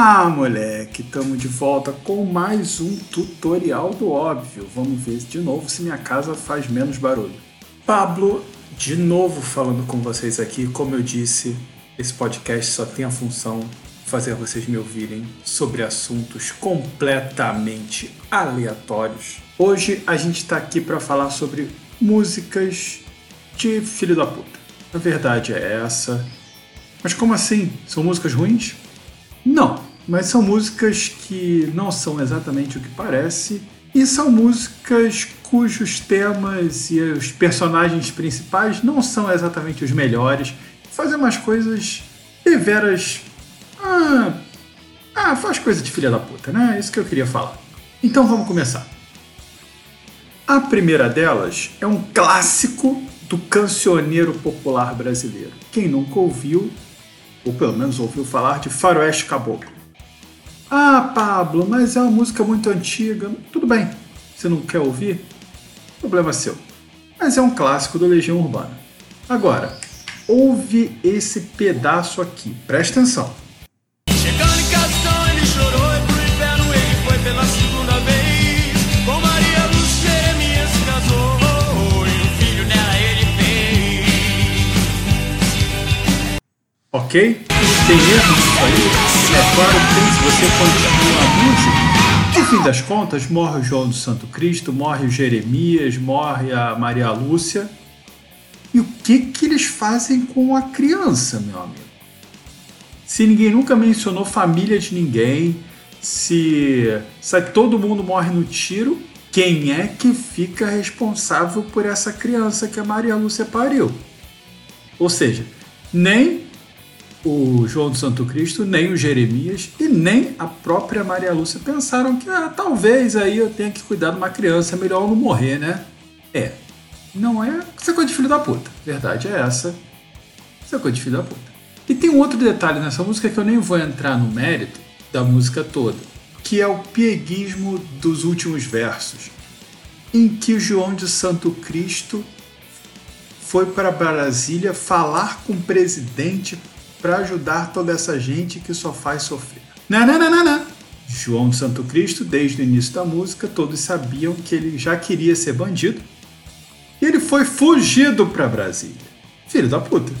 Ah, moleque, estamos de volta com mais um tutorial do óbvio. Vamos ver de novo se minha casa faz menos barulho. Pablo, de novo falando com vocês aqui. Como eu disse, esse podcast só tem a função fazer vocês me ouvirem sobre assuntos completamente aleatórios. Hoje a gente está aqui para falar sobre músicas de filho da puta. A verdade é essa. Mas como assim? São músicas ruins? Não, mas são músicas que não são exatamente o que parece e são músicas cujos temas e os personagens principais não são exatamente os melhores. Fazem umas coisas deveras. Ah, ah, faz coisa de filha da puta, né? É isso que eu queria falar. Então vamos começar. A primeira delas é um clássico do cancioneiro popular brasileiro. Quem nunca ouviu ou pelo menos ouviu falar de Faroeste Caboclo. Ah, Pablo, mas é uma música muito antiga. Tudo bem, você não quer ouvir? Problema seu. Mas é um clássico do Legião Urbana. Agora, ouve esse pedaço aqui, presta atenção. Ok? tem erro nisso aí? É claro que tem, se você continua a música. No fim das contas, morre o João do Santo Cristo, morre o Jeremias, morre a Maria Lúcia. E o que, que eles fazem com a criança, meu amigo? Se ninguém nunca mencionou família de ninguém, se, se todo mundo morre no tiro, quem é que fica responsável por essa criança que a Maria Lúcia pariu? Ou seja, nem o João do Santo Cristo, nem o Jeremias e nem a própria Maria Lúcia pensaram que ah, talvez aí eu tenha que cuidar de uma criança, é melhor eu não morrer, né? É. Não é. Isso é coisa de filho da puta. Verdade é essa. Isso é coisa de filho da puta. E tem um outro detalhe nessa música que eu nem vou entrar no mérito da música toda, que é o pieguismo dos últimos versos, em que o João de Santo Cristo foi para Brasília falar com o presidente para ajudar toda essa gente que só faz sofrer. Nananana. João de Santo Cristo, desde o início da música, todos sabiam que ele já queria ser bandido e ele foi fugido para Brasília. Filho da puta.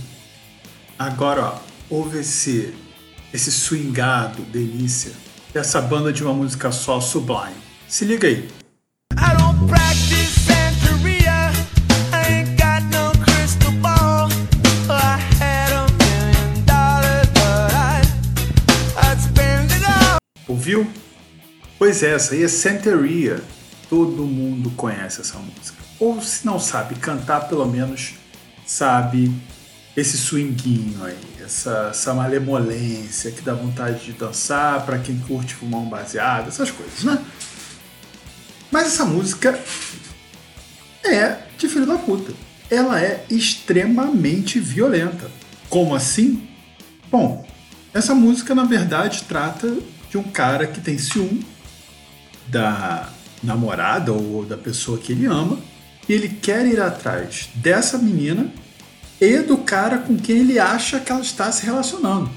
Agora, ó, ouve esse, esse swingado, delícia, dessa banda de uma música só, Sublime. Se liga aí. Ouviu? Pois é, essa aí é Santeria. Todo mundo conhece essa música. Ou se não sabe cantar, pelo menos sabe esse swinguinho aí, essa, essa malemolência que dá vontade de dançar para quem curte fumar um baseado, essas coisas, né? Mas essa música é de filho da puta. Ela é extremamente violenta. Como assim? Bom, essa música na verdade trata de um cara que tem ciúme da namorada ou da pessoa que ele ama e ele quer ir atrás dessa menina e do cara com quem ele acha que ela está se relacionando.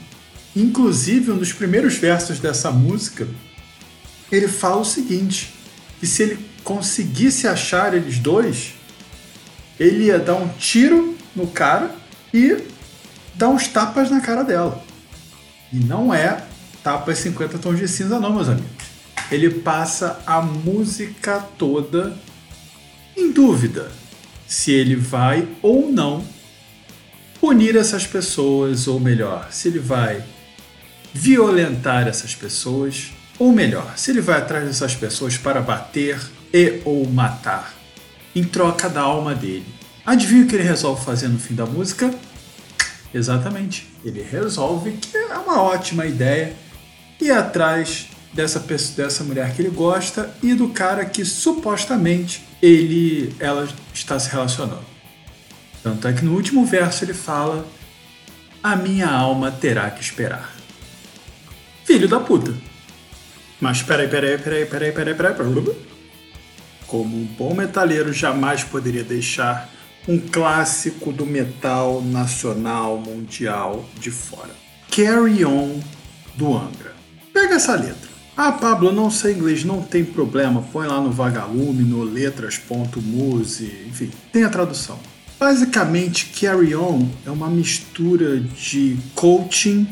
Inclusive, um dos primeiros versos dessa música, ele fala o seguinte: que se ele conseguisse achar eles dois, ele ia dar um tiro no cara e dar uns tapas na cara dela. E não é tapa 50 tons de cinza, não, meus amigos. Ele passa a música toda em dúvida se ele vai ou não punir essas pessoas, ou melhor, se ele vai violentar essas pessoas, ou melhor, se ele vai atrás dessas pessoas para bater e ou matar, em troca da alma dele. Adivinha o que ele resolve fazer no fim da música? Exatamente, ele resolve que é uma ótima ideia ir atrás dessa pessoa, dessa mulher que ele gosta e do cara que supostamente ele ela está se relacionando. Tanto é que no último verso ele fala: "A minha alma terá que esperar". Filho da puta. Mas peraí, peraí, peraí, peraí, peraí, peraí, peraí. Como um bom metalheiro jamais poderia deixar um clássico do metal nacional mundial de fora. Carry On do Angra. Pega essa letra. Ah, Pablo, não sei inglês, não tem problema. Põe lá no Vagalume, no letras.muse, enfim, tem a tradução. Basicamente, Carry On é uma mistura de coaching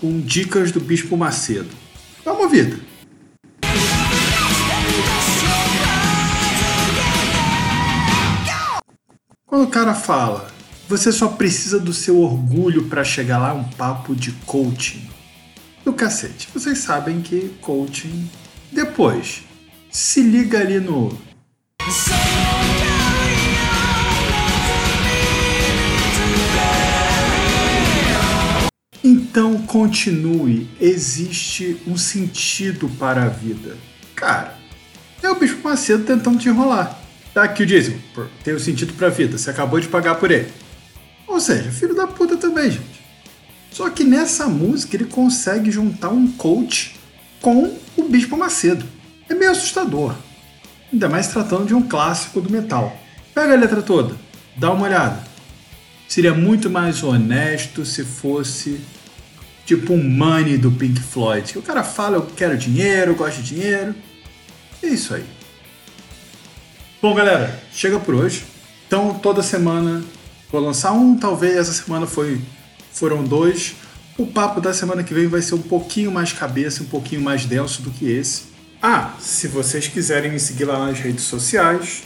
com dicas do Bispo Macedo. Dá uma ouvida. Quando o cara fala, você só precisa do seu orgulho para chegar lá, é um papo de coaching do cacete. Vocês sabem que coaching. Depois, se liga ali no. Então continue, existe um sentido para a vida. Cara, é o Bispo Macedo tentando te enrolar. Tá aqui o dízimo, tem um sentido para a vida, você acabou de pagar por ele. Ou seja, filho da puta também, gente. Só que nessa música ele consegue juntar um coach com o Bispo Macedo. É meio assustador. Ainda mais tratando de um clássico do metal. Pega a letra toda, dá uma olhada. Seria muito mais honesto se fosse tipo um money do Pink Floyd. Que o cara fala, eu quero dinheiro, eu gosto de dinheiro. É isso aí. Bom, galera, chega por hoje. Então, toda semana vou lançar um. Talvez essa semana foi foram dois. O papo da semana que vem vai ser um pouquinho mais cabeça, um pouquinho mais denso do que esse. Ah, se vocês quiserem me seguir lá nas redes sociais,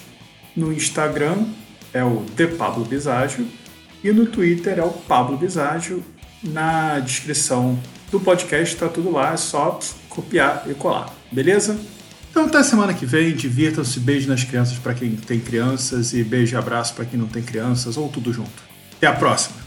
no Instagram é o The Pablo e no Twitter é o Pablo Biságio. Na descrição do podcast está tudo lá, é só copiar e colar, beleza? Então até semana que vem, divirtam-se, beijo nas crianças para quem tem crianças e beijo e abraço para quem não tem crianças ou tudo junto. Até a próxima!